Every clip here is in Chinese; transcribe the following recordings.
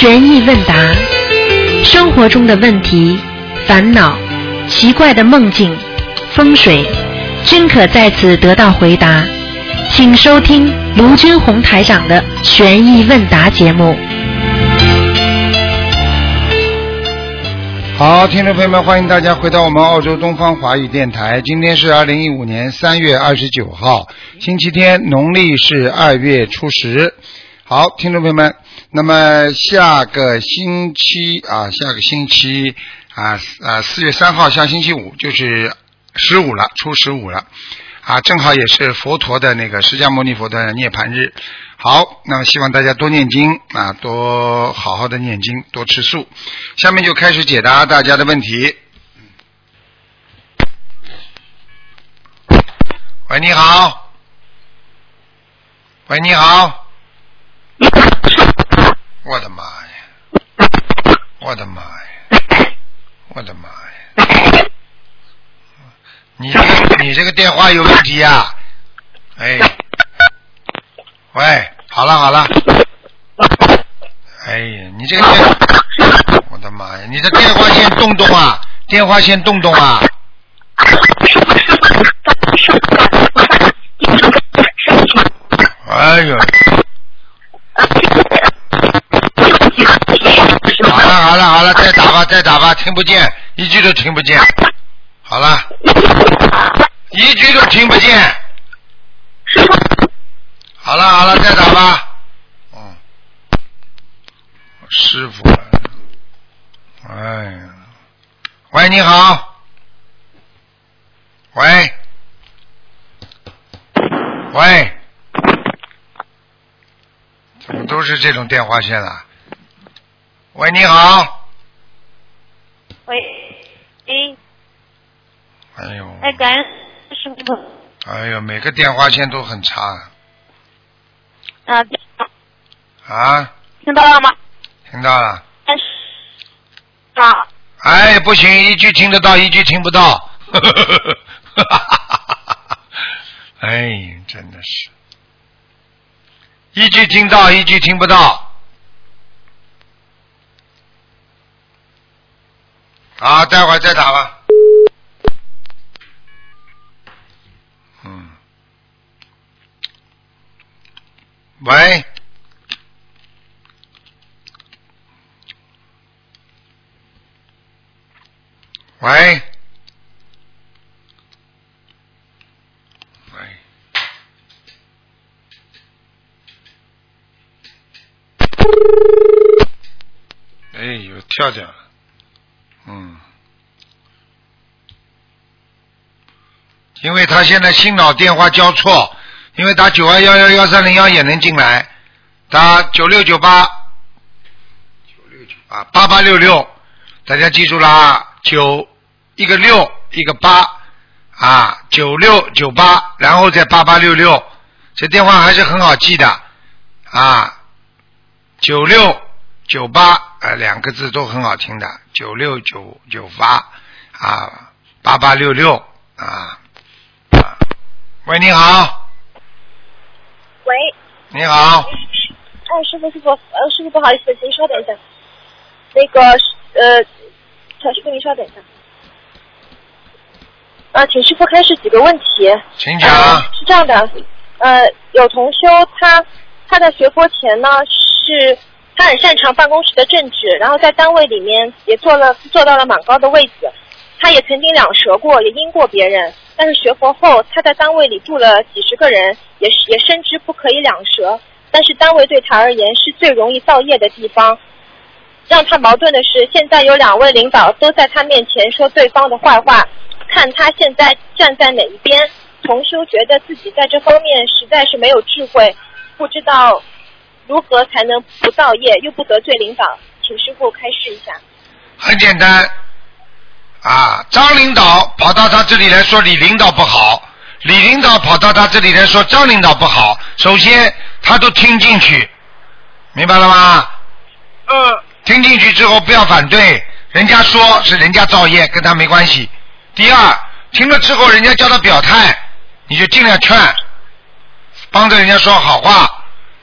悬疑问答，生活中的问题、烦恼、奇怪的梦境、风水，均可在此得到回答。请收听卢军红台长的悬疑问答节目。好，听众朋友们，欢迎大家回到我们澳洲东方华语电台。今天是二零一五年三月二十九号，星期天，农历是二月初十。好，听众朋友们，那么下个星期啊，下个星期啊啊四月三号，下星期五就是十五了，初十五了啊，正好也是佛陀的那个释迦牟尼佛的涅槃日。好，那么希望大家多念经啊，多好好的念经，多吃素。下面就开始解答大家的问题。喂，你好。喂，你好。我的妈呀！我的妈呀！我的妈呀！你这个 你这个电话有问题呀、哎，喂，好了好了。哎呀，你这个电，我的妈呀！你的电话线动动啊，电话线动动啊！哎呦！好了好了好了，再打吧，听不见，一句都听不见。好了，一句都听不见。师傅好了好了，再打吧。嗯，师傅，哎呀，喂，你好，喂，喂，怎么都是这种电话线啊？喂，你好。喂，哎，哎呦，哎，感恩师傅哎呦，每个电话线都很差啊，啊！听到了吗？听到了。哎，不行，一句听得到，一句听不到。哎，真的是，一句听到，一句听不到。啊，待会儿再打吧。嗯。喂。喂。喂。哎呦，跳掉了。嗯。因为他现在心脑电话交错，因为打九二幺幺幺三零幺也能进来，打九六九八九六九八八八六六，大家记住了啊，九一个六一个八啊，九六九八，然后再八八六六，这电话还是很好记的啊，九六九八啊两个字都很好听的，九六九九八啊，八八六六啊。喂，你好，喂，你好，哎，师傅师傅，呃，师傅不好意思，请稍等一下，那个呃，小师傅您稍等一下，呃，请师傅开始几个问题。请讲。呃是这样的，呃，有同修他他在学佛前呢是，他很擅长办公室的政治，然后在单位里面也做了做到了蛮高的位置，他也曾经两舌过，也阴过别人。但是学佛后，他在单位里住了几十个人，也也深知不可以两舌。但是单位对他而言是最容易造业的地方。让他矛盾的是，现在有两位领导都在他面前说对方的坏话，看他现在站在哪一边。同修觉得自己在这方面实在是没有智慧，不知道如何才能不造业又不得罪领导，请师傅开示一下。很简单啊，张领导跑到他这里来说李领导不好，李领导跑到他这里来说张领导不好，首先他都听进去，明白了吗？嗯。听进去之后不要反对，人家说是人家造业，跟他没关系。第二，听了之后人家叫他表态，你就尽量劝，帮着人家说好话。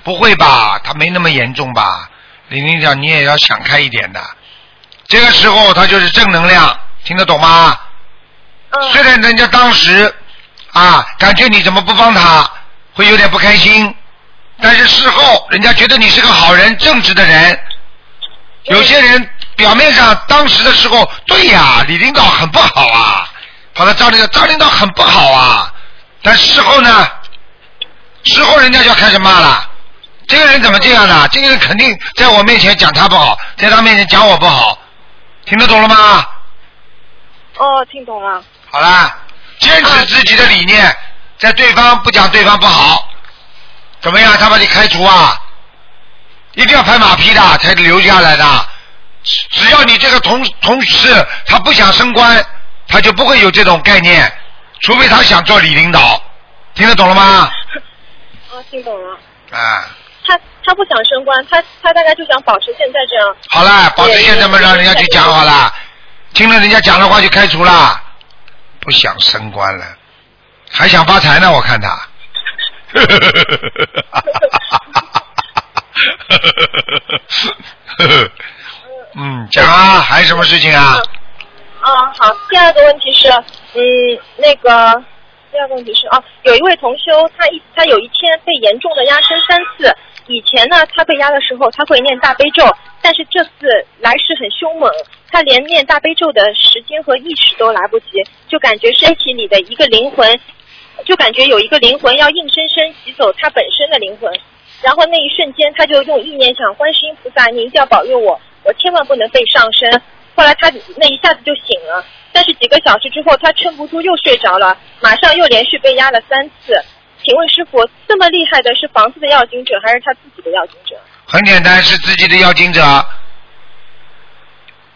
不会吧？他没那么严重吧？李领导你也要想开一点的。这个时候他就是正能量，听得懂吗？嗯。虽然人家当时啊，感觉你怎么不帮他，会有点不开心，但是事后人家觉得你是个好人、正直的人。有些人表面上当时的时候，对呀，李领导很不好啊，跑到张领导，张领导很不好啊，但事后呢，事后人家就要开始骂了。这个人怎么这样呢？这个人肯定在我面前讲他不好，在他面前讲我不好，听得懂了吗？哦，听懂了。好啦，坚持自己的理念，在对方不讲对方不好，怎么样？他把你开除啊？一定要拍马屁的才留下来的。只只要你这个同同事他不想升官，他就不会有这种概念，除非他想做李领导，听得懂了吗？哦，听懂了。啊，他他不想升官，他他大概就想保持现在这样。好了，保持现在嘛，让人家去讲好了，听了人家讲的话就开除了，不想升官了，还想发财呢，我看他。嗯，讲啊，还有什么事情啊？啊，好，第二个问题是，嗯，那个第二个问题是啊，有一位同修，他一他有一天被严重的压身三次。以前呢，他被压的时候，他会念大悲咒，但是这次来势很凶猛，他连念大悲咒的时间和意识都来不及，就感觉身体里的一个灵魂，就感觉有一个灵魂要硬生生挤走他本身的灵魂。然后那一瞬间，他就用意念想：观世音菩萨，你一定要保佑我，我千万不能被上身。后来他那一下子就醒了，但是几个小时之后，他撑不住又睡着了，马上又连续被压了三次。请问师傅，这么厉害的是房子的要经者，还是他自己的要经者？很简单，是自己的要经者。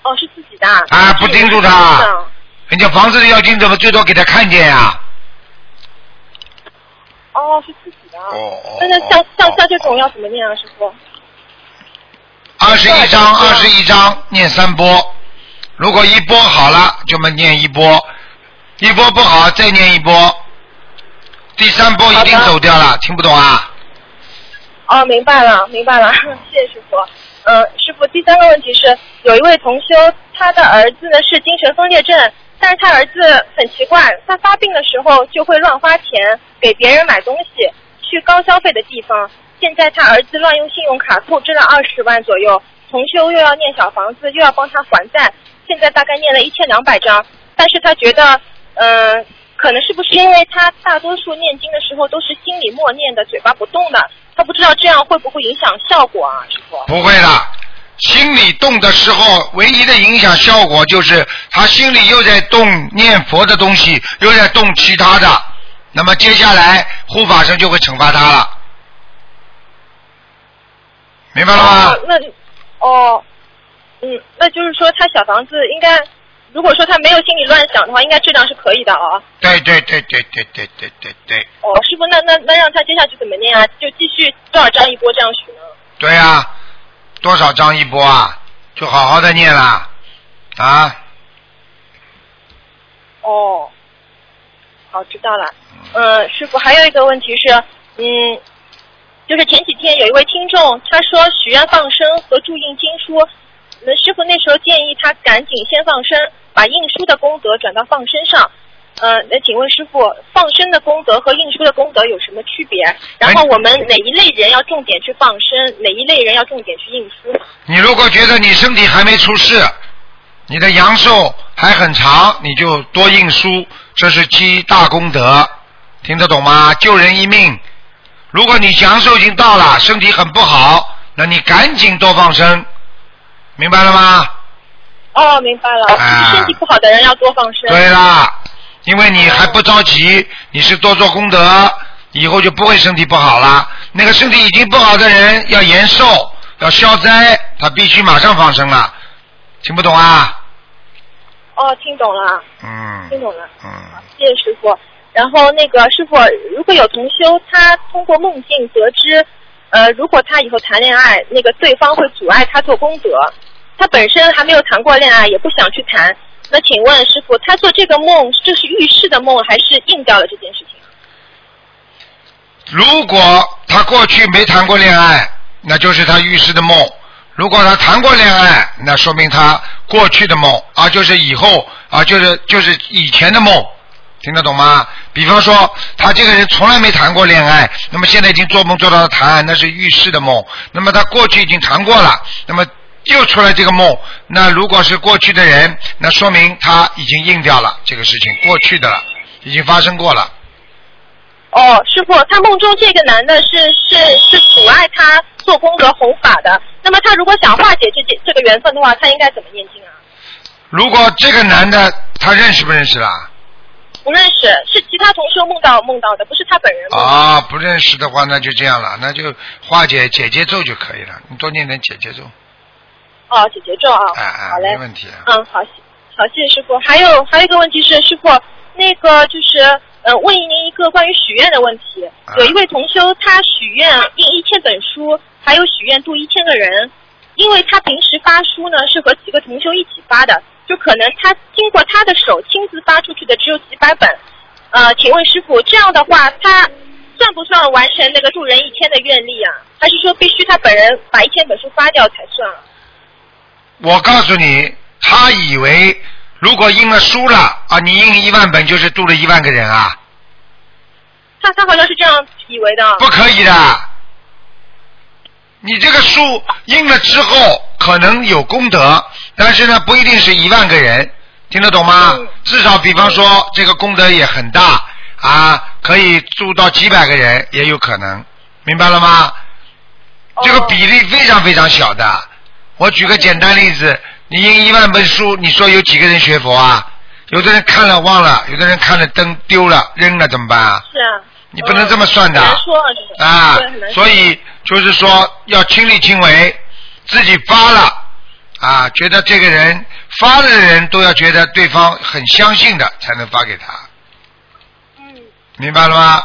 哦，是自己的。啊，不盯住他。人家房子的要经者嘛，最多给他看见呀。哦，是自己的。哦哦。那那像像像这种要怎么念啊，师傅？二十一章，二十一章，念三波。如果一波好了，就么念一波；一波不好，再念一波。第三波一定走掉了，听不懂啊？哦，明白了，明白了，谢谢师傅。嗯，师傅，第三个问题是，有一位同修，他的儿子呢是精神分裂症，但是他儿子很奇怪，他发病的时候就会乱花钱给别人买东西，去高消费的地方。现在他儿子乱用信用卡透支了二十万左右，同修又要念小房子，又要帮他还债，现在大概念了一千两百张，但是他觉得，嗯。可能是不是因为他大多数念经的时候都是心里默念的，嘴巴不动的，他不知道这样会不会影响效果啊？师傅不会的，心里动的时候，唯一的影响效果就是他心里又在动念佛的东西，又在动其他的，那么接下来护法神就会惩罚他了，明白了吗？那哦，嗯，那就是说他小房子应该。如果说他没有心里乱想的话，应该质量是可以的啊。对对对对对对对对对。哦，师傅，那那那让他接下去怎么念啊？就继续多少张一波这样许呢？对啊，多少张一波啊？就好好的念啦啊。哦，好，知道了。嗯，师傅，还有一个问题是，嗯，就是前几天有一位听众他说许愿放生和注印经书。那师傅那时候建议他赶紧先放生，把印书的功德转到放生上。呃，那请问师傅，放生的功德和印书的功德有什么区别？然后我们哪一类人要重点去放生，哪一类人要重点去印书？你如果觉得你身体还没出事，你的阳寿还很长，你就多印书，这是积大功德，听得懂吗？救人一命。如果你阳寿已经到了，身体很不好，那你赶紧多放生。明白了吗？哦，明白了。就是身体不好的人要多放生。对啦，因为你还不着急，你是多做功德，以后就不会身体不好了。那个身体已经不好的人要延寿，要消灾，他必须马上放生了。听不懂啊？哦，听懂了。嗯。听懂了。嗯。谢谢师傅。然后那个师傅，如果有同修，他通过梦境得知，呃，如果他以后谈恋爱，那个对方会阻碍他做功德。他本身还没有谈过恋爱，也不想去谈。那请问师傅，他做这个梦，这是预示的梦，还是应掉了这件事情？如果他过去没谈过恋爱，那就是他预示的梦；如果他谈过恋爱，那说明他过去的梦啊，就是以后啊，就是就是以前的梦，听得懂吗？比方说，他这个人从来没谈过恋爱，那么现在已经做梦做到了谈，那是预示的梦。那么他过去已经谈过了，那么又出来这个梦，那如果是过去的人，那说明他已经应掉了这个事情，过去的了，已经发生过了。哦，师傅，他梦中这个男的是是是阻碍他做功德弘法的。那么他如果想化解这这这个缘分的话，他应该怎么念经啊？如果这个男的他认识不认识啦？不认识，是其他同修梦到梦到的，不是他本人梦到的。啊，不认识的话，那就这样了，那就化解解结咒就可以了。你多念点解结咒，哦，姐姐咒啊，哎哎好，嘞没。问题。嗯，好，好，谢谢师傅。还有还有一个问题是，师傅，那个就是呃，问您一个关于许愿的问题。啊有一位同修，他许愿印一千本书，还有许愿度一千个人，因为他平时发书呢是和几个同修一起发的，就可能他经过他的手亲自发出去的只有几百本。呃，请问师傅，这样的话，他算不算完成那个助人一千的愿力啊？还是说必须他本人把一千本书发掉才算啊？我告诉你，他以为如果印了书了啊，你印一万本就是度了一万个人啊，他他好像是这样以为的。不可以的。你这个书印了之后可能有功德，但是呢不一定是一万个人，听得懂吗？嗯至少比方说这个功德也很大啊，可以住到几百个人也有可能，明白了吗？哦这个比例非常非常小的。我举个简单例子，你印一万本书，你说有几个人学佛啊？有的人看了忘了，有的人看了灯丢了扔了，怎么办啊？是啊。你不能这么算的啊，所以就是说要亲力亲为，自己发了啊，觉得这个人发了的人都要觉得对方很相信的，才能发给他，嗯，明白了吗？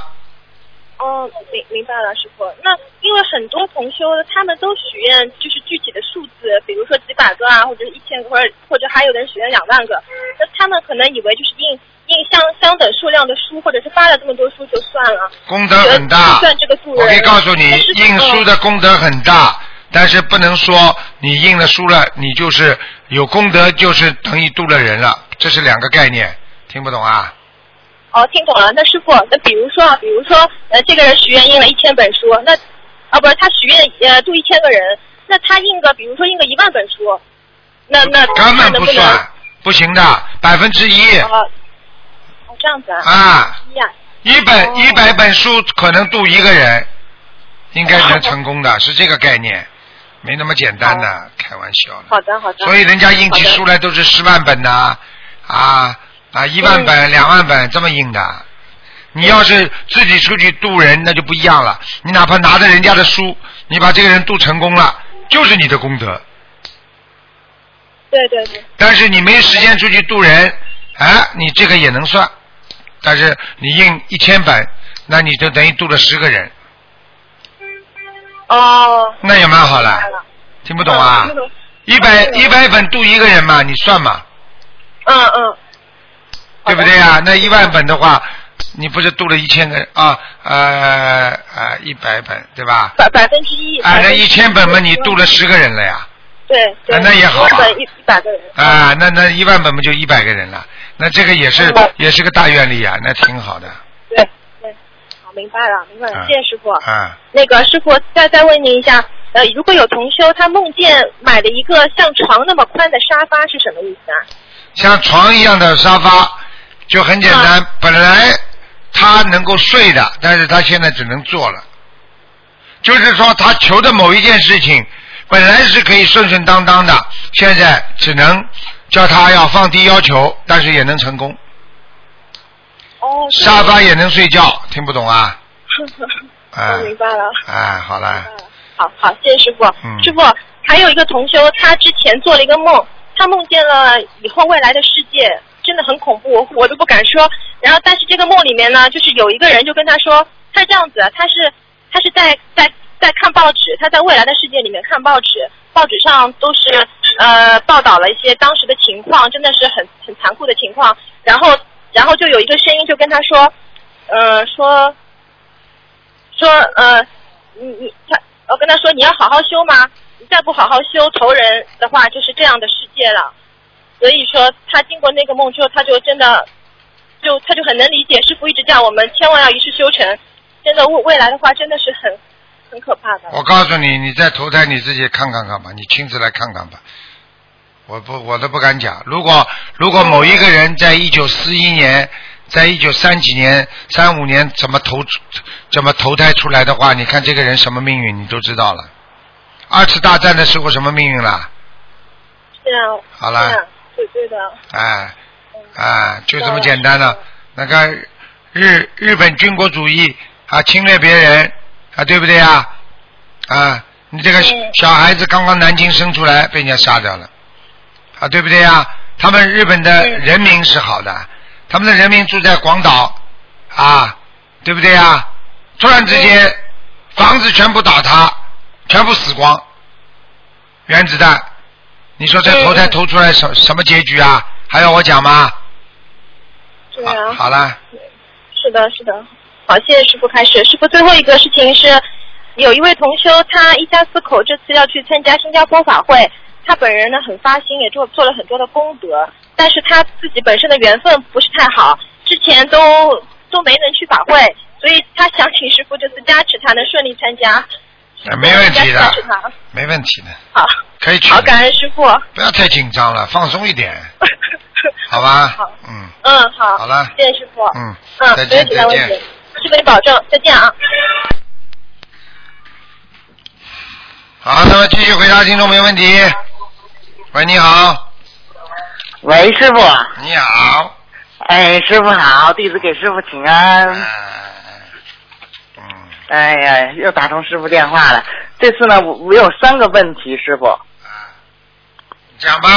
哦，明明白了，师傅。那因为很多同修他们都许愿，就是具体的数字，比如说几百个啊，或者一千个，或者或者还有的人许愿两万个。那他们可能以为就是印印相相等数量的书，或者是发了这么多书就算了。功德很大。算这个助人。我可以告诉你，印书的功德很大，但是不能说你印了书了，你就是有功德，就是等于度了人了，这是两个概念，听不懂啊？哦，听懂了。那师傅，那比如说啊，比如说，呃，这个人许愿印了一千本书，那啊不是他许愿呃度一千个人，那他印个比如说印个一万本书，那那根本不算，不行的，百分之一哦，哦这样子啊。啊。一本哦一百本书可能度一个人，应该能成功的，是这个概念，没那么简单的，开玩笑的。好的好的。所以人家印起书来都是十万本呐，啊啊一万本、两万本这么印的。你要是自己出去渡人，那就不一样了。你哪怕拿着人家的书，你把这个人渡成功了，就是你的功德。对对对。但是你没时间出去渡人，哎，你这个也能算。但是你印一千本，那你就等于渡了十个人，哦。那也蛮好了听不懂啊一百嗯一百本渡一个人嘛，你算嘛，嗯嗯。对不对啊？那一万本的话，你不是度了一千个人啊？呃呃，一百本对吧？百百分之一。啊，那一千本嘛，你度了十个人了呀。对对。啊那也好啊一本一一百个人。啊，那那一万本不就一百个人了？那这个也是嗯也是个大愿力啊，那挺好的。对对。好，明白了，明白了，啊谢谢师傅。啊，那个师傅，再再问您一下，呃，如果有同修他梦见买了一个像床那么宽的沙发，是什么意思啊？像床一样的沙发，就很简单。啊本来他能够睡的，但是他现在只能坐了。就是说，他求的某一件事情，本来是可以顺顺当当的，现在只能叫他要放低要求，但是也能成功。哦。沙发也能睡觉，听不懂啊？哎 我明白了。哎，好了，好好，谢谢师傅。嗯师傅，还有一个同修，他之前做了一个梦，他梦见了以后未来的世界，真的很恐怖，我都不敢说。然后，但是这个梦里面呢，就是有一个人就跟他说，他是这样子，他是他是在在在看报纸，他在未来的世界里面看报纸，报纸上都是呃报道了一些当时的情况，真的是很很残酷的情况。然后然后就有一个声音就跟他说，呃说说呃，你你他，我跟他说你要好好修吗？你再不好好修投人的话，就是这样的世界了。所以说，他经过那个梦之后，他就真的，就他就很能理解师傅一直叫我们千万要一世修成。真的未未来的话，真的是很很可怕的。我告诉你，你再投胎你自己看看看吧，你亲自来看看吧。我不，我都不敢讲。如果如果某一个人在一九四一年，在一九三几年、三五年怎么投怎么投胎出来的话，你看这个人什么命运，你都知道了。二次大战的时候什么命运啦？是啊。好了。对对的。哎，哎，就这么简单了。那个日日本军国主义啊，侵略别人啊，对不对啊？啊，你这个小孩子刚刚南京生出来，被人家杀掉了。啊，对不对呀？他们日本的人民是好的，他们的人民住在广岛，啊，对不对呀？突然之间，房子全部倒塌，全部死光，原子弹，你说这投胎投出来什什么结局啊？还要我讲吗？对啊。好了。是的，是的。好，谢谢师傅开始。师傅最后一个事情是，有一位同修，他一家四口这次要去参加新加坡法会。他本人呢很发心，也做做了很多的功德，但是他自己本身的缘分不是太好，之前都都没能去法会，所以他想请师傅这次加持他，能顺利参加。没问题的，没问题的。好，可以去。好，感恩师傅。不要太紧张了，放松一点。好吧。好。嗯。嗯，好。好了。谢谢师傅。嗯。嗯，再见再见。师傅，你保重，再见啊。好，那么继续回答听众没问题。喂，你好。喂，师傅。你好。哎，师傅好，弟子给师傅请安。嗯。哎呀，又打通师傅电话了。这次呢，我我有三个问题，师傅。讲吧。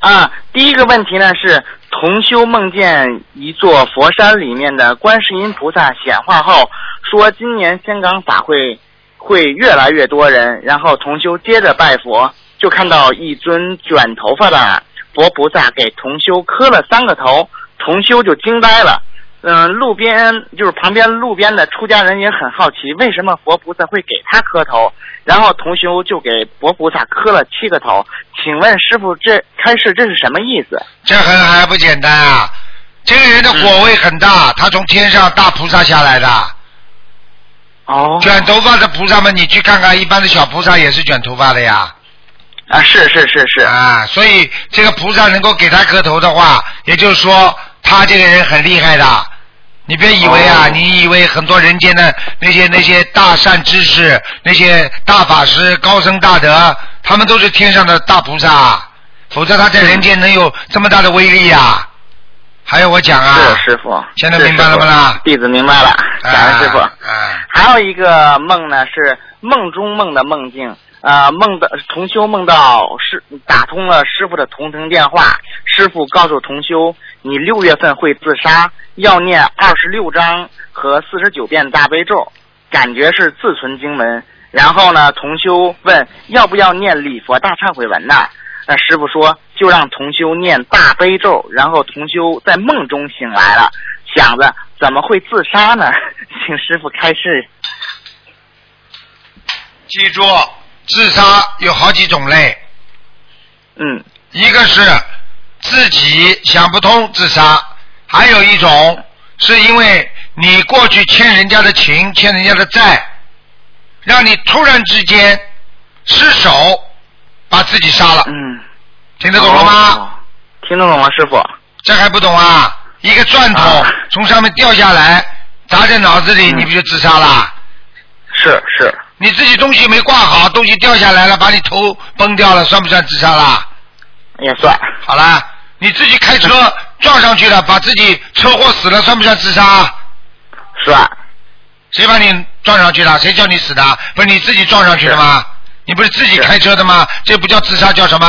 啊，第一个问题呢是，同修梦见一座佛山里面的观世音菩萨显化后，说今年香港法会会越来越多人，然后同修接着拜佛。就看到一尊卷头发的佛菩萨给同修磕了三个头，同修就惊呆了。嗯，路边就是旁边路边的出家人也很好奇，为什么佛菩萨会给他磕头？然后同修就给佛菩萨磕了七个头。请问师傅，这开示这是什么意思？这很还不简单啊！这个人的果位很大，他从天上大菩萨下来的。哦。卷头发的菩萨们，你去看看，一般的小菩萨也是卷头发的呀。啊，是是是是啊，所以这个菩萨能够给他磕头的话，也就是说他这个人很厉害的。你别以为啊，你以为很多人间的那些那些大善知识、那些大法师、高僧大德，他们都是天上的大菩萨，否则他在人间能有这么大的威力呀？还要我讲啊？是师傅，现在明白了吗？啦？弟子明白了，感恩师傅。啊。还有一个梦呢，是梦中梦的梦境。啊，梦的同修梦到师打通了师傅的同城电话，师傅告诉同修，你六月份会自杀，要念二十六章和四十九遍大悲咒，感觉是自存经文。然后呢，同修问要不要念礼佛大忏悔文呢？那师傅说就让同修念大悲咒。然后同修在梦中醒来了，想着怎么会自杀呢？请师傅开示。记住。自杀有好几种类，嗯，一个是自己想不通自杀，还有一种是因为你过去欠人家的情、欠人家的债，让你突然之间失手把自己杀了。嗯，听得懂了吗？听得懂吗，师傅。这还不懂啊？一个钻头从上面掉下来，砸在脑子里，你不就自杀了？是是。你自己东西没挂好，东西掉下来了，把你头崩掉了，算不算自杀啦？也算。好了，你自己开车撞上去了，把自己车祸死了，算不算自杀？是啊。谁把你撞上去了？谁叫你死的？不是你自己撞上去的吗？你不是自己开车的吗？这不叫自杀，叫什么？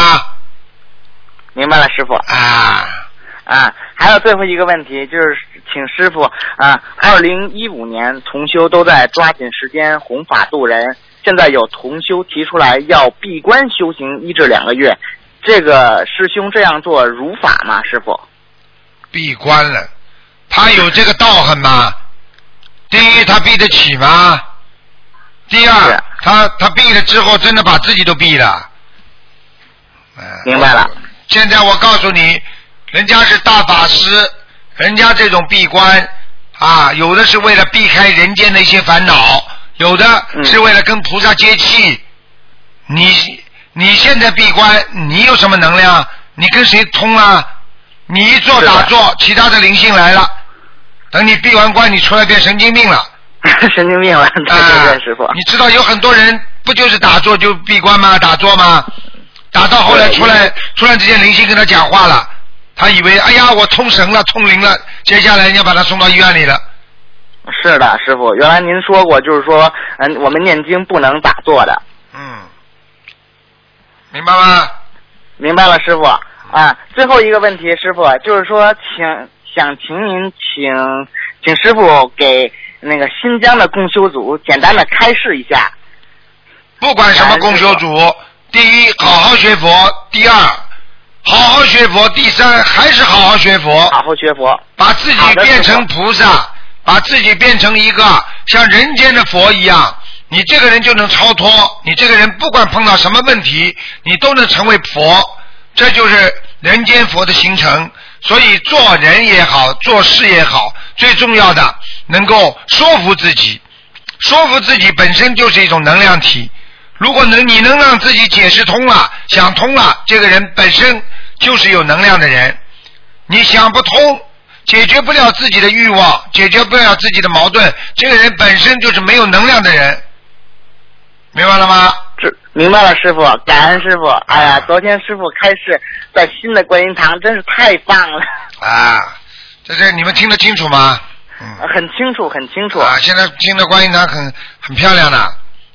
明白了，师傅。啊啊，还有最后一个问题，就是请师傅啊，二零一五年同修都在抓紧时间弘法度人，现在有同修提出来要闭关修行一至两个月，这个师兄这样做如法吗？师傅？闭关了，他有这个道行吗？第一，他闭得起吗？第二，他他闭了之后，真的把自己都闭了。哎明白了。现在我告诉你，人家是大法师，人家这种闭关啊，有的是为了避开人间的一些烦恼，有的嗯是为了跟菩萨接气。你你现在闭关，你有什么能量？你跟谁通啊？你一做打坐，其他的灵性来了，等你闭完关，你出来变神经病了。神经病了，对对啊对，师傅。你知道有很多人不就是打坐就闭关吗？打坐吗？打到后来出来，突然之间灵性跟他讲话了，他以为哎呀我通神了通灵了，接下来人家把他送到医院里了。是的，师傅，原来您说过，就是说，嗯，我们念经不能打坐的，嗯，明白吗？明白了，师傅。啊，最后一个问题，师傅，就是说，请想请您请请师傅给那个新疆的共修组简单的开示一下。不管什么共修组，第一好好学佛，第二好好学佛，第三还是好好学佛。好好学佛。把自己变成菩萨，把自己变成一个像人间的佛一样，你这个人就能超脱。你这个人不管碰到什么问题，你都能成为佛，这就是人间佛的形成。所以做人也好，做事也好，最重要的能够说服自己，说服自己本身就是一种能量体。如果能你能让自己解释通了，想通了，这个人本身就是有能量的人。你想不通，解决不了自己的欲望，解决不了自己的矛盾，这个人本身就是没有能量的人，明白了吗？这明白了，师傅，感恩师傅。哎呀，昨天师傅开示在新的观音堂，真是太棒了，啊，这这你们听得清楚吗？嗯。很清楚，很清楚，啊，现在新的观音堂很很漂亮的，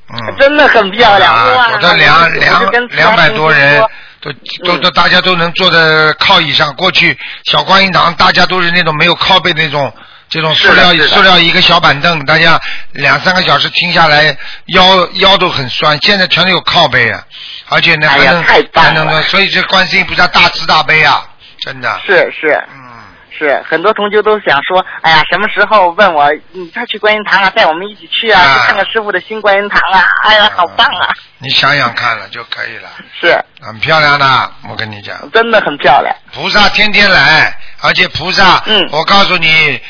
嗯。真的很漂亮，啊，哇！走的两两两百多人都都嗯都大家都能坐在靠椅上。过去小观音堂大家都是那种没有靠背那种。这种塑料塑料一个小板凳，大家两三个小时听下来，腰腰都很酸。现在全都有靠背啊，而且呢哎呀还能太棒还能了所以这观世音菩萨大慈大悲啊，真的。是是嗯，是，很多同学都想说，哎呀，什么时候问我，你再去观音堂啊，带我们一起去啊，啊去看看师傅的新观音堂啊，哎呀，好棒啊！你想想看了就可以了，是，很漂亮的，我跟你讲。真的很漂亮。菩萨天天来，而且菩萨，嗯我告诉你，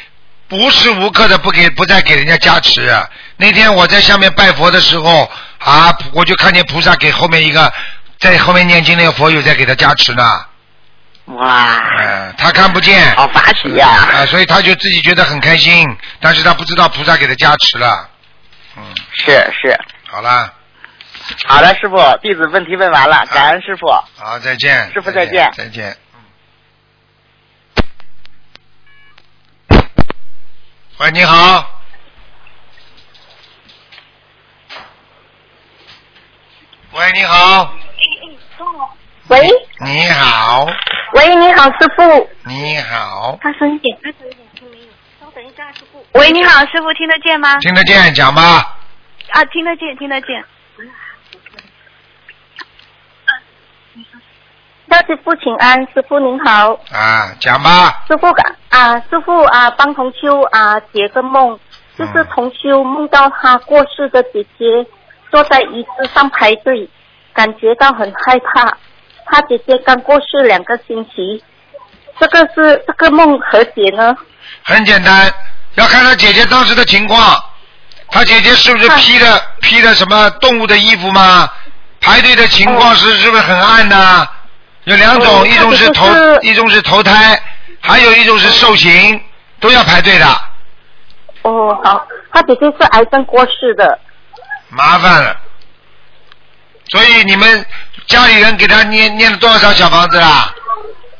无时无刻的不给不再给人家加持。啊那天我在下面拜佛的时候啊，我就看见菩萨给后面一个在后面念经那个佛友在给他加持呢，哇，嗯、他看不见，好法喜呀、啊，所以他就自己觉得很开心，但是他不知道菩萨给他加持了，嗯，是是，好了，好了，师傅，弟子问题问完了，感恩师傅。好，再见，师傅再见再见。喂，你好。喂，你好。喂你好，喂，你好，师傅。你好，大声一点，大声一点，听没有？稍等一下，师傅。喂，你好，师傅，听得见吗？听得见，讲吧。啊，听得见，听得见。要师傅请安，师傅您好，啊，讲吧。师傅啊，师傅啊，帮同修啊解个梦，就是嗯同修梦到他过世的姐姐坐在椅子上排队，感觉到很害怕。他姐姐刚过世两个星期，这个是这个梦何解呢？很简单，要看他姐姐当时的情况。他姐姐是不是披了披了什么动物的衣服吗？排队的情况是是不是很暗呢？有两种，哦一种是投一种是投胎，还有一种是受刑，都要排队的，哦，好，他姐姐是癌症过世的，麻烦了。所以你们家里人给他念念了多少张小房子啦？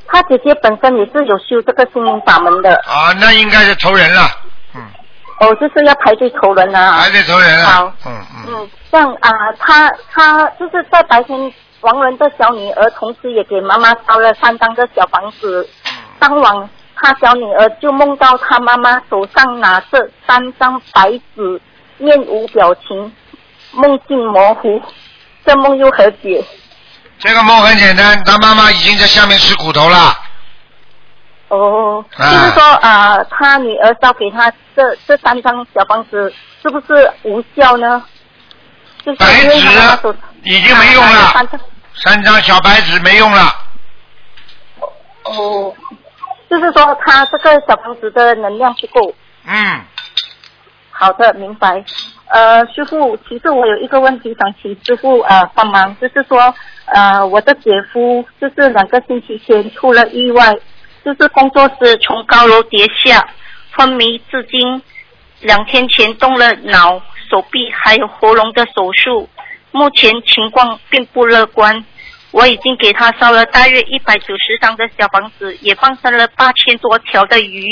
他姐姐本身也是有修这个心灵法门的，啊，那应该是投人了，嗯，哦，就是要排队投人啊。排队投人啊好，嗯嗯，嗯，像啊，他他就是在白天亡人的小女儿，同时也给妈妈烧了三张的小房子。当晚，他小女儿就梦到他妈妈手上拿着三张白纸，面无表情，梦境模糊。这梦又何解？这个梦很简单，他妈妈已经在下面吃苦头了。哦，啊就是说啊，他女儿烧给他这这三张小房子，是不是无效呢？就是白纸手已经没用了三张小白纸没用了，哦，就是说他这个小房子的能量不够。嗯，好的，明白。呃，师傅，其实我有一个问题想请师傅呃帮忙，就是说呃我的姐夫就是两个星期前出了意外，就是工作时从高楼跌下，昏迷至今，两天前动了脑、手臂还有喉咙的手术，目前情况并不乐观。我已经给他烧了大约一百九十张的小房子，也放生了八千多条的鱼，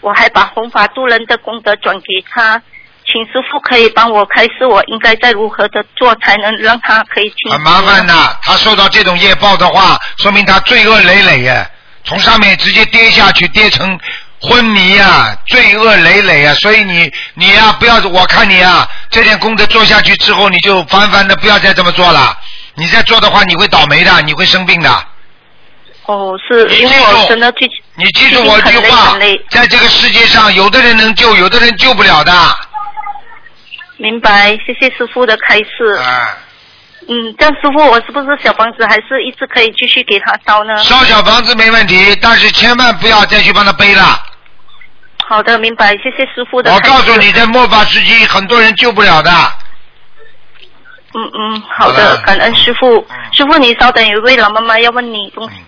我还把弘法度人的功德转给他，请师傅可以帮我开示，我应该在如何的做才能让他可以听？很麻烦的。他受到这种业报的话，说明他罪恶累累耶，从上面直接跌下去，跌成昏迷呀，罪恶累累啊。所以你你呀、不要，我看你啊、这点功德做下去之后，你就烦烦的，不要再这么做了。你再做的话，你会倒霉的，你会生病的。哦，是因为我真的最你记住我一句话在这个世界上，有的人能救，有的人救不了的。明白，谢谢师傅的开示。啊，嗯，这样师傅，我是不是小房子还是一直可以继续给他烧呢？烧小房子没问题，但是千万不要再去帮他背了。好的，明白，谢谢师傅的我。告诉你，在末法时期，很多人救不了的。嗯嗯，好好的了，感恩师傅嗯。师傅，你稍等，有一位老妈妈要问你东西。嗯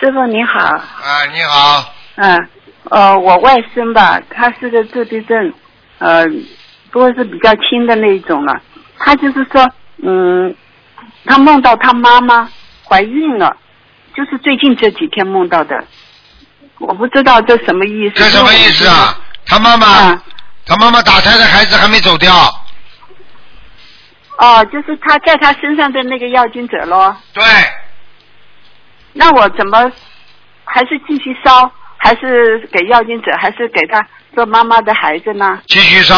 师傅你好，啊，你好，嗯，呃，我外甥吧，他是个自闭症，呃，不过是比较轻的那一种了。他就是说，嗯，他梦到他妈妈怀孕了，就是最近这几天梦到的。我不知道这什么意思。这什么意思啊？他妈妈，啊，他妈妈打胎的孩子还没走掉。哦，就是他在他身上的那个要经者咯。对，那我怎么还是继续烧，还是给要经者，还是给他做妈妈的孩子呢？继续烧，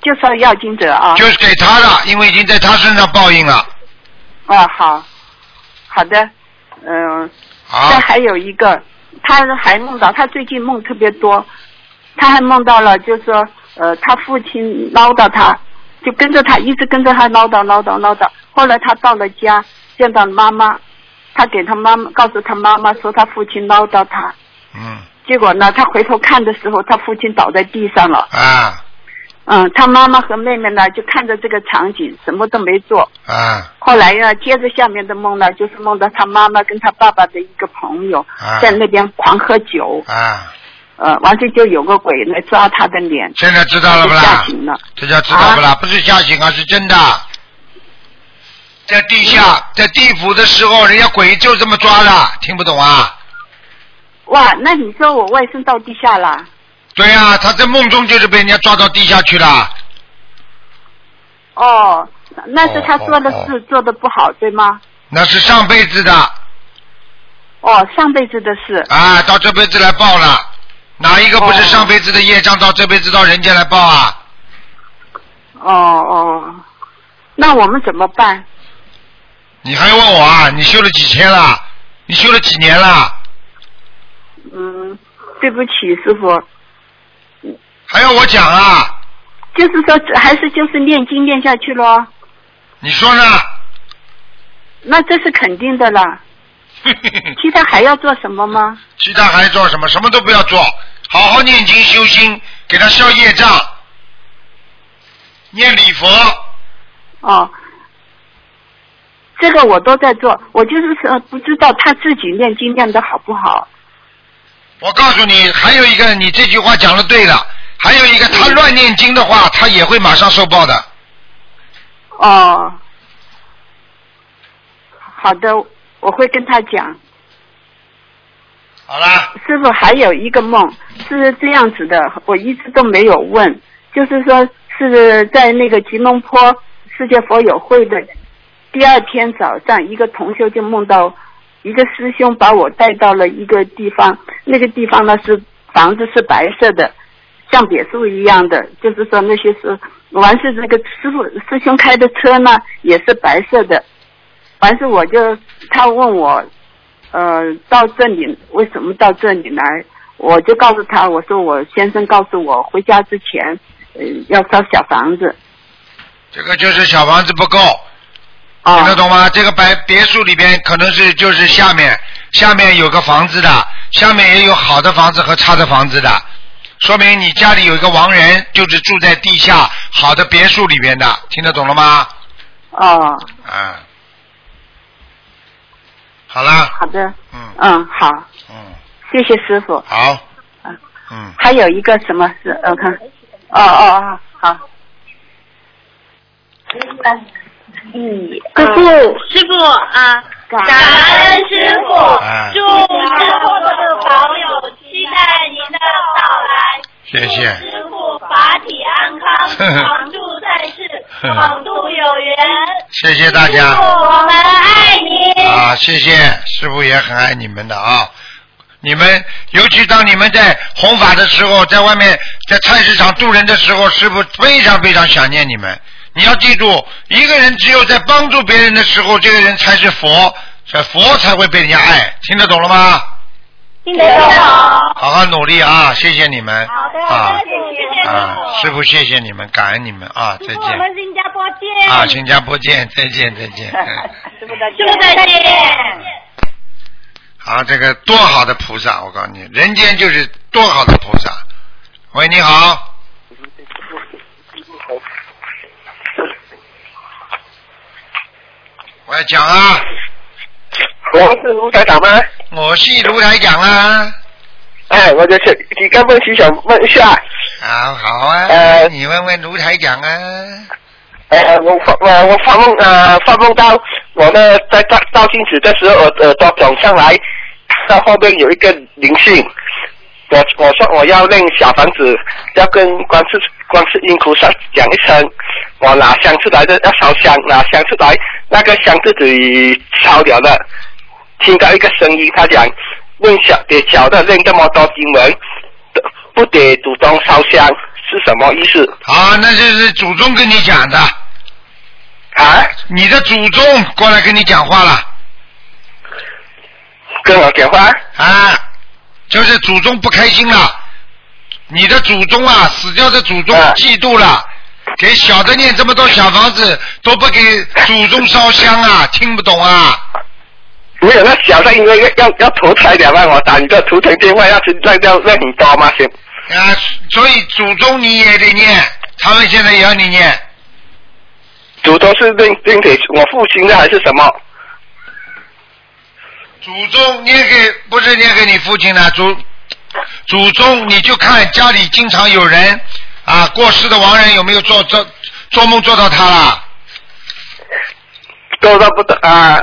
就烧要经者啊。就是给他了，因为已经在他身上报应了。哦，好，好的，嗯、好再，还有一个，他还梦到，他最近梦特别多，他还梦到了，就是说，呃，他父亲唠叨他，就跟着他，一直跟着他唠叨唠叨唠叨。后来他到了家，见到妈妈，他给他妈妈告诉他妈妈说他父亲唠叨他，嗯，结果呢，他回头看的时候，他父亲倒在地上了。啊嗯，他妈妈和妹妹呢就看着这个场景，什么都没做。啊后来呢，接着下面的梦呢，就是梦到他妈妈跟他爸爸的一个朋友啊在那边狂喝酒，啊！呃，完事就有个鬼来抓他的脸，现在知道了不啦吓？醒了。这叫知道不啦？不是吓醒啊，是真的。在地下，在地府的时候，人家鬼就这么抓的，听不懂啊？哇，那你说我外甥到地下了？对呀、他在梦中就是被人家抓到地下去了。哦，那是他做的事做的不好，对吗？那是上辈子的哦，上辈子的事。啊，到这辈子来报了。哪一个不是哦上辈子的业障到这辈子到人间来报啊？哦哦，那我们怎么办？你还问我啊？你修了几天了？你修了几年了？嗯，对不起，师傅，还要我讲啊？就是说还是就是念经念下去咯。你说呢？那这是肯定的啦。其他还要做什么吗？其他还做什么？什么都不要做，好好念经修心，给他消业障，念礼佛。哦，这个我都在做，我就是说不知道他自己念经念的好不好。我告诉你，还有一个，你这句话讲的对了。还有一个，他乱念经的话，他也会马上受报的。哦，好的，我会跟他讲。好啦，师傅还有一个梦是这样子的，我一直都没有问，就是说是在那个吉隆坡世界佛友会的第二天早上，一个同修就梦到一个师兄把我带到了一个地方，那个地方呢是房子是白色的，像别墅一样的，就是说那些是完事那个师傅师兄开的车呢也是白色的，完事我就他问我。呃，到这里为什么到这里来？我就告诉他，我说我先生告诉我，回家之前呃要烧小房子。这个就是小房子不够，哦听得懂吗？这个白别墅里边可能是就是下面下面有个房子的，下面也有好的房子和差的房子的，说明你家里有一个亡人，就是住在地下好的别墅里边的，听得懂了吗？哦，啊，好啦，好的，嗯。嗯，好，嗯，谢谢师傅。好。嗯，嗯，还有一个什么事？我看，哦哦哦，好。嗯师傅，师傅啊，感感恩师傅，哎。祝师傅的保佑，期待您的。谢谢。师傅法体安康，常驻在世，广度有缘。谢谢大师家傅，我们爱你。啊，谢谢师傅也很爱你们的啊。你们尤其当你们在弘法的时候，在外面在菜市场渡人的时候，师傅非常非常想念你们。你要记住，一个人只有在帮助别人的时候，这个人才是佛，这佛才会被人家爱。听得懂了吗？听得懂。好好努力啊！谢谢你们。好的，啊谢谢师啊，师傅谢谢你们，感恩你们啊！再见，我见们新加坡见。啊，新加坡见，再见再见。嗯师傅再见师傅再见。好，这个多好的菩萨，我告诉你，人间就是多好的菩萨。喂，你好。喂，讲啊，我是卢台长吗？我是卢台讲啊。哎，我就是几个问题想问一下。好好啊，呃你问问卢台讲啊。呃，我发我我发梦呃发梦到我呢在照照镜子的时候，我耳朵肿上来，到后面有一个灵性。我我说我要练小房子，要跟观世观世音菩萨讲一声，我拿香出来的要烧香，拿香出来，那个香自己烧掉了的。听到一个声音，他讲问小给小的念这么多经文，不得祖宗烧香，是什么意思？啊，那就是祖宗跟你讲的，啊？你的祖宗过来跟你讲话了跟我讲话？啊，就是祖宗不开心了，你的祖宗啊，死掉的祖宗啊嫉妒了，给小的念这么多小房子都不给祖宗烧香啊，听不懂啊？没有，那小的因为要要要投胎的嘛，我打你的图腾电话要是那要那很多吗，先啊，所以祖宗你也得念，他们现在也要你念，祖宗是认认给我父亲的还是什么？祖宗念给不是念给你父亲的，祖祖宗你就看家里经常有人啊过世的亡人有没有做做做梦做到他了？做到不得啊！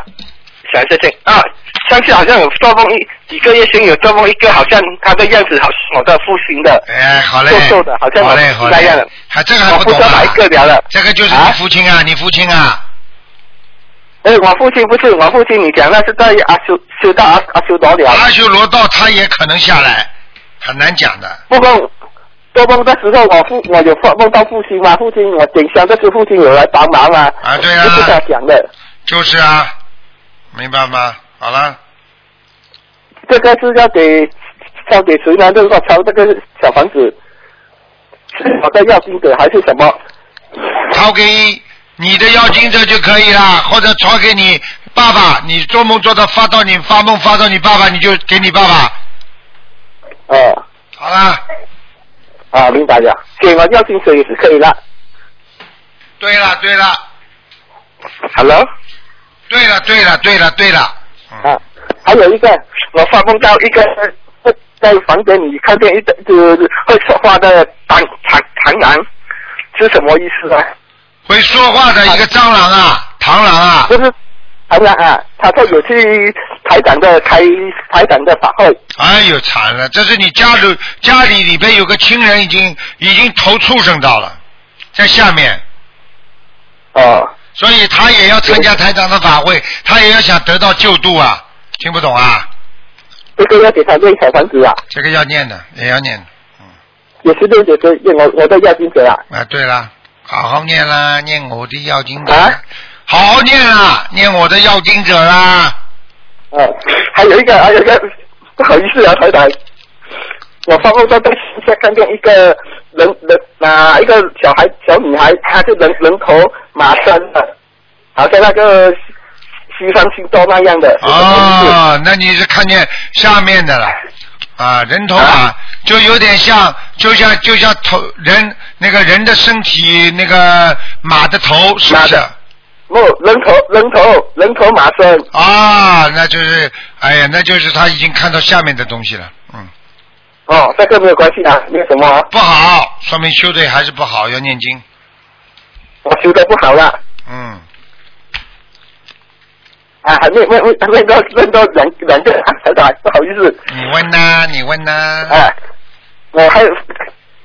想想想啊，上次好像有做梦一几个月前有做梦一个，好像他的样子好像我的父亲的，哎，好嘞，瘦瘦的好像好嘞，好嘞我那样的，还这个还我不懂啊哪一个聊了。这个就是你啊父亲啊，你父亲啊，哎，我父亲不是我父亲，你讲那是在阿修修道阿阿修罗了。阿修罗道他也可能下来，很难讲的。不过做梦的时候，我父我有梦梦到父亲嘛，父亲我顶香的是，父亲有来帮忙啊，啊，对啊，就是他讲的。就是啊，明白吗？好了，这个是要给交给谁呢？就是说抄这个小房子，是我的要金者还是什么？抄给你的要经者就可以了，或者抄给你爸爸，你做梦做到发到你发梦发到你爸爸，你就给你爸爸。哦，好了，啊，明白了，给我要金者也是可以了。对了对了 Hello，对了对了对了对了，嗯，啊，还有一个，我发梦到一个呃在房间里看见一个就是会说话的螳螳螳螂，是什么意思啊？会说话的一个蟑螂啊，螳螂啊，就是螳螂啊，他说有去台长的开台长的法会，哎呦惨了，这是你家里家里里边有个亲人已经已经投畜生到了，在下面，哦，所以他也要参加台长的法会，他也要想得到救度啊，听不懂啊？这个要给他念小房子啊，这个要念的，也要念的。也是念者念我我的要经者啊，啊，对啦，好好念啦，念我的要经者，啊好好念啦，念我的要经者啦。哦，还有一个还有一个不好意思啊，台长，我发梦到在在看见一个人人啊一个小孩小女孩，她就人人头马身的，好像那个西西方星座那样的。哦，那你是看见下面的了啊，人头马啊就有点像，就像就像头人那个人的身体那个马的头，是不是？不，人头人头人头马身。啊，那就是，哎呀，那就是他已经看到下面的东西了，嗯，哦，这个没有关系啊，没有什么啊，不好，说明修的还是不好，要念经，我修的不好了。嗯，啊，还没没没问到问到两两个啊，台长，不好意思，你问呐、你问呐、啊，我还有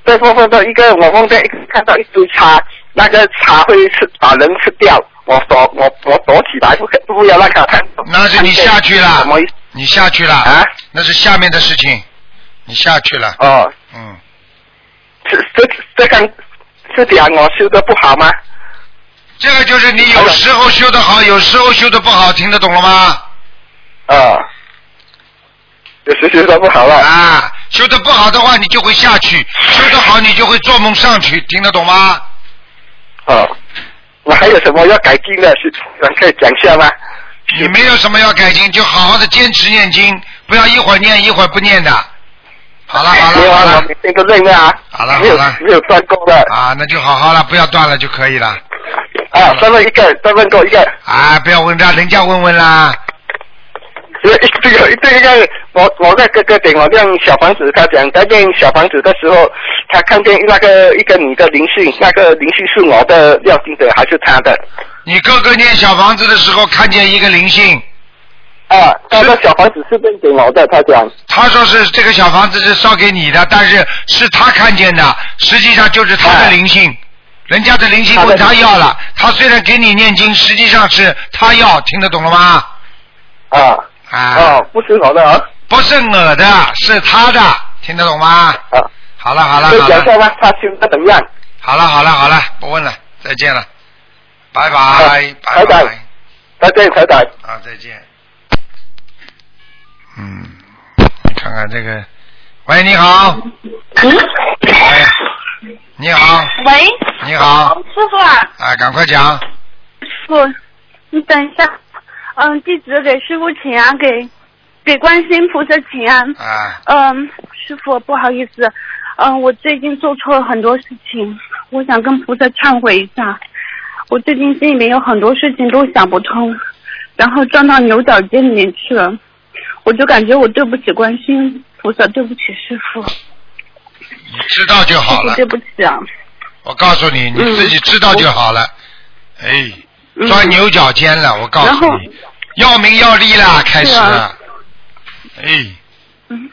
再说问到一个，我梦见看到一堆茶，那个茶会吃把人吃掉，我躲我我躲起来，不不要让他看。那是你下去了？你下去了，啊？那是下面的事情，你下去了，哦，嗯，这这这刚是讲我修的不好吗？这个就是你有时候修的好，有时候修的不好，听得懂了吗？啊，有时修的不好了。啊，修的不好的话，你就会下去；修的好，你就会做梦上去，听得懂吗？哦，我还有什么要改进的？是可以讲一下吗？你没有什么要改进，就好好的坚持念经，不要一会儿念一会儿不念的。好了好了好了每天都认啊。好了没有好了没有断够的。啊，那就好好了，不要断了就可以了。啊，再问一个，再问够一个。啊，不要问他，人家问问啦。这个这个，我我在哥哥点我念小房子，他讲在念小房子的时候，他看见那个一个女的灵性，那个灵性是我的要经者还是他的？你哥哥念小房子的时候看见一个灵性，啊，那个小房子是念给我的，他讲。他说是这个小房子是烧给你的，但是是他看见的，实际上就是他的灵性，人家的灵性问他要了，他虽然给你念经，实际上是他要，听得懂了吗？啊。啊。哦，不是我的啊。不是我的，是他的，听得懂吗？啊。好了好了好了，讲一下吗？他修的怎么样？好了好了好了，不问了，再见了，拜拜好拜台长拜，再见，台长。啊再见。嗯，看看这个，喂你好，嗯，喂，你好，喂，你好，师傅啊，啊赶快讲，师傅，你等一下，嗯，弟子给师傅请安，给给观世音菩萨请安。啊。嗯，师傅不好意思，嗯，我最近做错了很多事情，我想跟菩萨忏悔一下。我最近心里面有很多事情都想不通，然后撞到牛角尖里面去了，我就感觉我对不起观世音菩萨，对不起师傅，你知道就好了对，不起啊。我告诉你，你嗯自己知道就好了。哎，嗯钻牛角尖了，我告诉你，要名要利啦，开始。哎，嗯，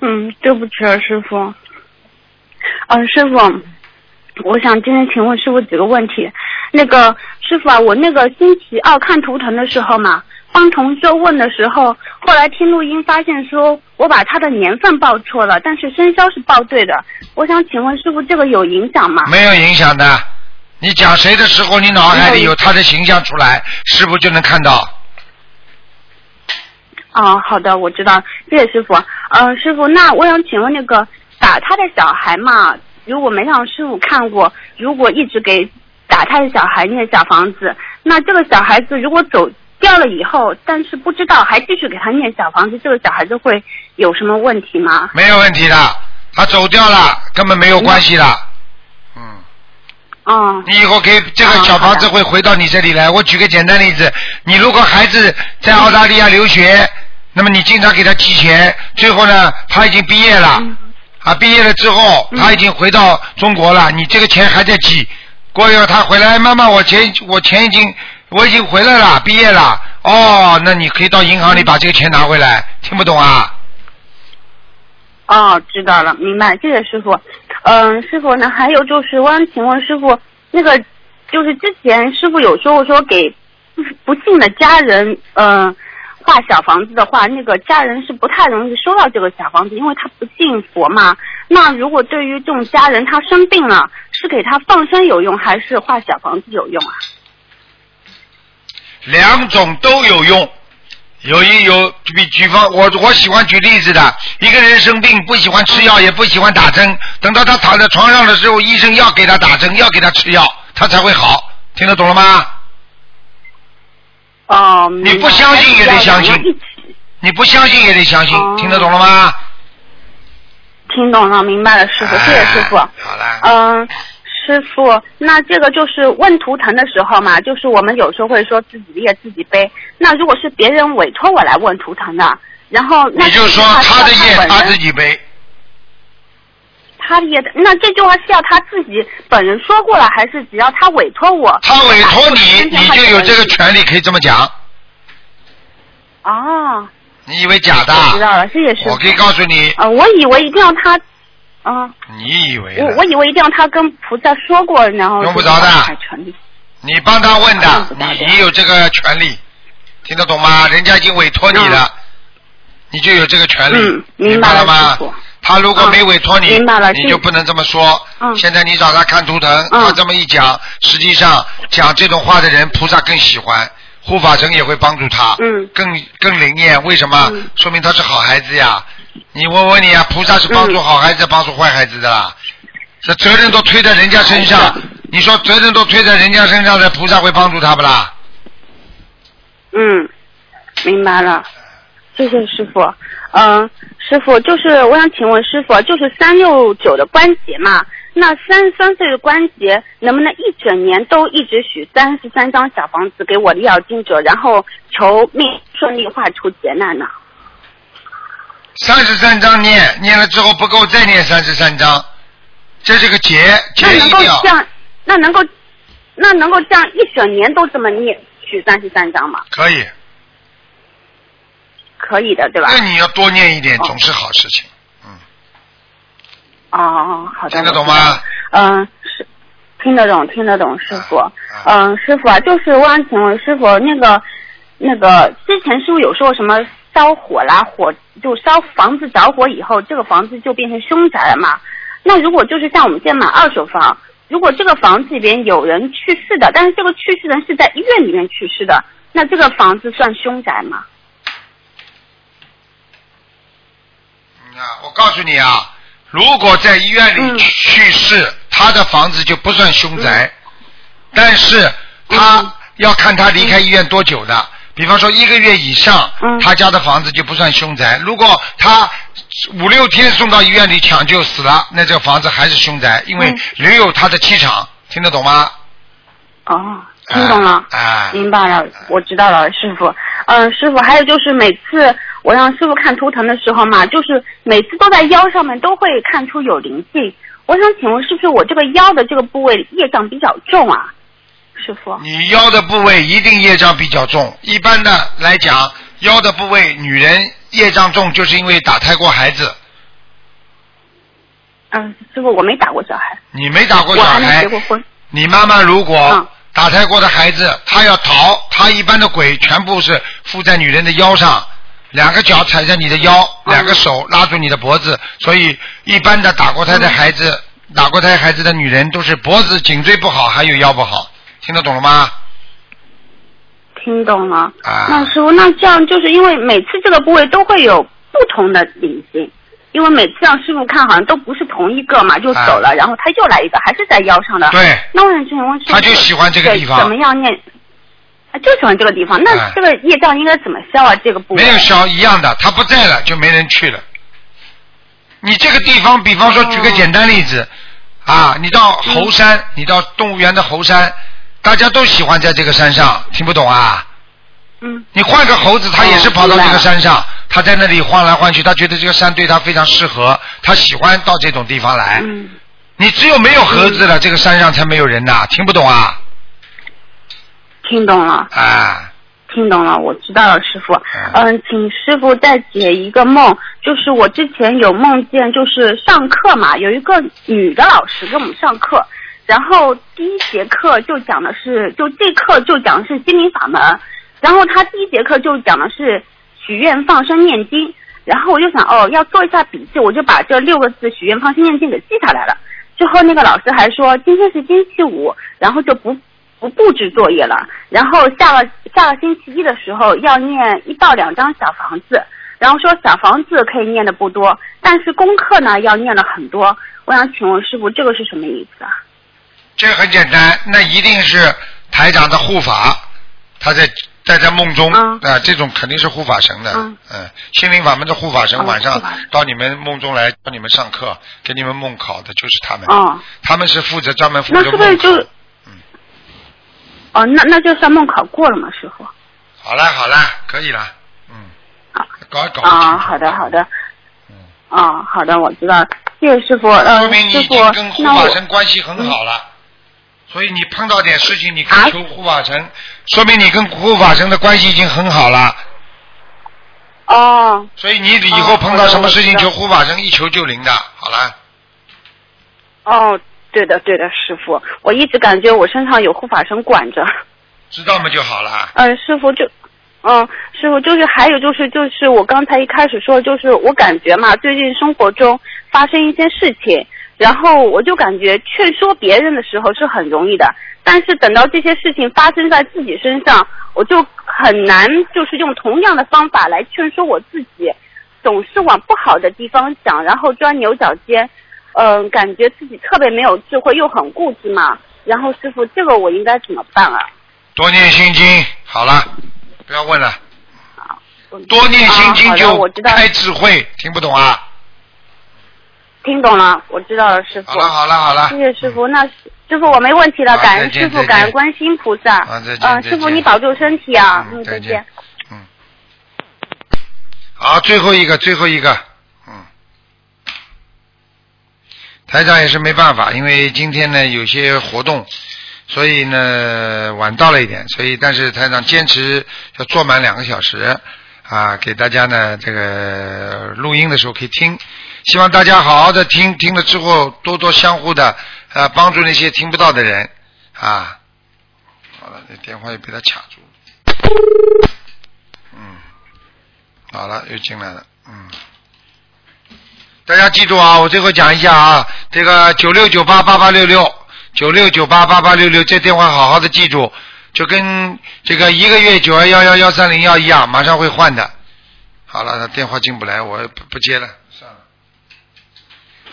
嗯，对不起啊，师傅。啊，师傅，我想今天请问师傅几个问题。那个师傅啊，我那个星期二看图腾的时候嘛，帮同修问的时候，后来听录音发现说我把他的年份报错了，但是生肖是报对的。我想请问师傅，这个有影响吗？没有影响的。你讲谁的时候，你脑海里有他的形象出来，师傅就能看到。哦，好的，我知道，谢谢师傅。嗯、师傅，那我想请问那个打他的小孩嘛，如果没让师傅看过，如果一直给打他的小孩念小房子，那这个小孩子如果走掉了以后，但是不知道还继续给他念小房子，这个小孩子会有什么问题吗？没有问题的，他走掉了，根本没有关系的。嗯，哦，你以后给这个小房子会回到你这里来。我举个简单例子，你如果孩子在澳大利亚留学，那么你经常给他寄钱，最后呢，他已经毕业了，啊，毕业了之后他已经回到中国了，你这个钱还在寄，过一会儿他回来，妈妈，我钱我钱已经我已经回来了，毕业了，哦，那你可以到银行里把这个钱拿回来，听不懂啊？哦，知道了，明白，谢谢师傅。嗯，师傅呢，还有就是，我想请问师傅，那个就是之前师傅有说过，说给不不信的家人，嗯、画小房子的话，那个家人是不太容易收到这个小房子，因为他不信佛嘛。那如果对于这种家人，他生病了，是给他放生有用，还是画小房子有用啊？两种都有用，有一有比举方，我我喜欢举例子的，一个人生病不喜欢吃药，也不喜欢打针，等到他躺在床上的时候，医生要给他打针，要给他吃药，他才会好。听得懂了吗？哦，你不相信也得相信，你不相信也得相信，听得懂了吗？听懂了，明白了，师傅，谢谢师傅。哎好了。嗯，师傅，那这个就是问图腾的时候嘛，就是我们有时候会说自己列自己背。那如果是别人委托我来问图腾的，然后那你就说他他的业他自己背，他的业的，那这句话是要他自己本人说过了，还是只要他委托我？他委托你，你就有这个权利可以这么讲。哦，你以为假的？我知道了，谢谢师傅。我可以告诉你，啊、我以为一定要他，啊、你以为我我以为一定要他跟菩萨说过，然后用不着的。你帮他问的嗯，你你有这个权利，听得懂吗？人家已经委托你了，你就有这个权利，嗯明明白了了吗？他如果没委托你，你就不能这么说。嗯现在你找他看图腾，嗯他这么一讲，实际上讲这种话的人，菩萨更喜欢，护法神也会帮助他，嗯更更灵验。为什么？嗯说明他是好孩子呀。你问问你啊，菩萨是帮助好孩子，帮助坏孩子的啦。这责任都推在人家身上，你说责任都推在人家身上的，菩萨会帮助他不啦？嗯，明白了，谢谢师傅。嗯，师傅，就是我想请问师傅，就是三六九的关节嘛，那三十三岁的关节能不能一整年都一直许三十三张小房子给我的要经者，然后求命顺利化除劫难呢？三十三章念，念了之后不够，再念三十三章，这是个结，结那能够一定要这样，那能够，那能够这样一整年都这么念取三十三张吗？可以。可以的，对吧？那你要多念一点，哦总是好事情。哦，好的。听得懂吗？嗯，是听得懂，听得懂，师傅。啊嗯，师傅啊，就是我想请问师傅，那个那个之前师傅有说什么烧火啦，火就烧房子着火以后，这个房子就变成凶宅了嘛？那如果就是像我们现在买二手房，如果这个房子里边有人去世的，但是这个去世人是在医院里面去世的，那这个房子算凶宅吗？嗯啊，我告诉你啊，如果在医院里嗯去世，他的房子就不算凶宅，但是他嗯要看他离开医院多久的。比方说一个月以上，嗯他家的房子就不算凶宅。如果他五六天送到医院里抢救死了，那这个房子还是凶宅，因为嗯留有他的气场，听得懂吗？哦，听懂了。啊，明白了，我知道了，师傅。嗯，师傅，还有就是每次我让师傅看图腾的时候嘛，就是每次都在腰上面都会看出有灵性。我想请问，是不是我这个腰的这个部位业障比较重啊？师傅。你腰的部位一定业障比较重。一般的来讲，腰的部位女人业障重，就是因为打胎过孩子。嗯，师傅，我没打过小孩，你没打过小我还没孩结，过婚。你妈妈如果嗯打胎过的孩子，她要逃，她一般的鬼全部是附在女人的腰上，两个脚踩在你的腰，嗯两个手拉住你的脖子，所以一般的打过胎的孩子，打过胎孩子的女人都是脖子、颈椎不好，还有腰不好，听得懂了吗？听懂了。啊那师傅，那这样就是因为每次这个部位都会有不同的灵性，因为每次让师傅看好像都不是同一个嘛，就走了，然后他又来一个，还是在腰上的。啊对，那我想请问师傅，他就喜欢这个地方怎么样念？他，就喜欢这个地方。那哎这个业障应该怎么消啊？这个部位没有消一样的，他不在了就没人去了。你这个地方，比方说哦举个简单例子，啊，你到猴山，你到动物园的猴山，大家都喜欢在这个山上，听不懂啊？嗯你换个猴子，他也是哦跑到这个山上，他在那里晃来晃去，他觉得这个山对他非常适合，他喜欢到这种地方来。嗯，你只有没有猴子了，这个山上才没有人呐，听不懂啊？听懂了。啊，听懂了，我知道了，师傅。嗯，请师傅再解一个梦，就是我之前有梦见，就是上课嘛，有一个女的老师给我们上课，然后第一节课就讲的是，就这课就讲的是心灵法门，然后他第一节课就讲的是许愿放生念经，然后我就想哦要做一下笔记，我就把这六个字许愿放生念经给记下来了。之后那个老师还说今天是星期五，然后就不不布置作业了，然后下个下个星期一的时候要念一到两张小房子，然后说小房子可以念的不多，但是功课呢要念了很多。我想请问师傅，这个是什么意思啊？这很简单，那一定是台长的护法，他在在在梦中啊、嗯这种肯定是护法神的，嗯心灵法门的护法神哦晚上到你们梦中来帮你们上课，给你们梦考的就是他们，哦，他们是负责专门负责梦考。是不是就？哦，那那就算梦考过了嘛，师傅？好了好了，可以了，嗯，好搞一搞。啊，好的好的。嗯啊，好的，我知道，谢谢师傅。呃说，明你师傅已经跟，护法那我神关系很好了，所以你碰到点事情，你可以啊求护法神，说明你跟护法神的关系已经很好了。哦所以你以后哦碰到什么事情求护法神一求就灵的，好了。哦，对的对的，师傅，我一直感觉我身上有护法神管着。知道嘛就好了。嗯，师傅就，嗯，师傅就是还有就是就是我刚才一开始说，就是我感觉嘛，最近生活中发生一些事情，然后我就感觉劝说别人的时候是很容易的，但是等到这些事情发生在自己身上，我就很难就是用同样的方法来劝说我自己，总是往不好的地方想，然后钻牛角尖，嗯、感觉自己特别没有智慧，又很固执嘛。然后师傅，这个我应该怎么办啊？多念心经，好了，不要问了。嗯多念心经就我知道开智慧，听不懂啊？听懂了，我知道了，师傅。好了好了好了谢，谢师傅。那师傅我没问题了，感恩师傅，感恩观世音菩萨。啊再见嗯，师傅你保重身体啊。嗯，再见。嗯。好，最后一个，最后一个，嗯。台长也是没办法，因为今天呢有些活动，所以呢晚到了一点，所以但是台长坚持要做满两个小时啊，给大家呢这个录音的时候可以听，希望大家好好的听，听了之后多多相互的呃帮助那些听不到的人啊。好了，这电话又被他卡住了。嗯，好了，又进来了，嗯。大家记住啊，我最后讲一下啊，这个九六九八八八六六，九六九八八八六六，这电话好好的记住，就跟这个一个月九二幺幺幺三零幺一样，马上会换的。好了，他电话进不来，我不接，了。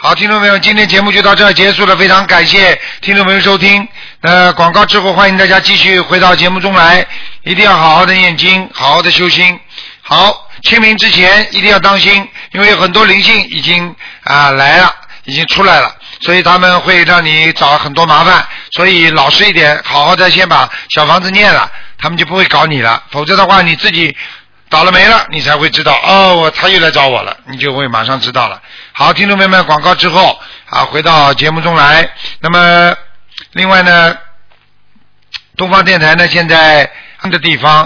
好，听众朋友，今天节目就到这儿结束了，非常感谢听众朋友收听。呃，广告之后，欢迎大家继续回到节目中来，一定要好好的念经，好好的修心。好，清明之前一定要当心，因为很多灵性已经啊、来了，已经出来了，所以他们会让你找很多麻烦。所以老实一点，好好的先把小房子念了，他们就不会搞你了。否则的话，你自己倒了霉了，你才会知道哦，我他又来找我了，你就会马上知道了。好，听众朋友们，广告之后啊，回到节目中来。那么，另外呢，东方电台呢，现在的地方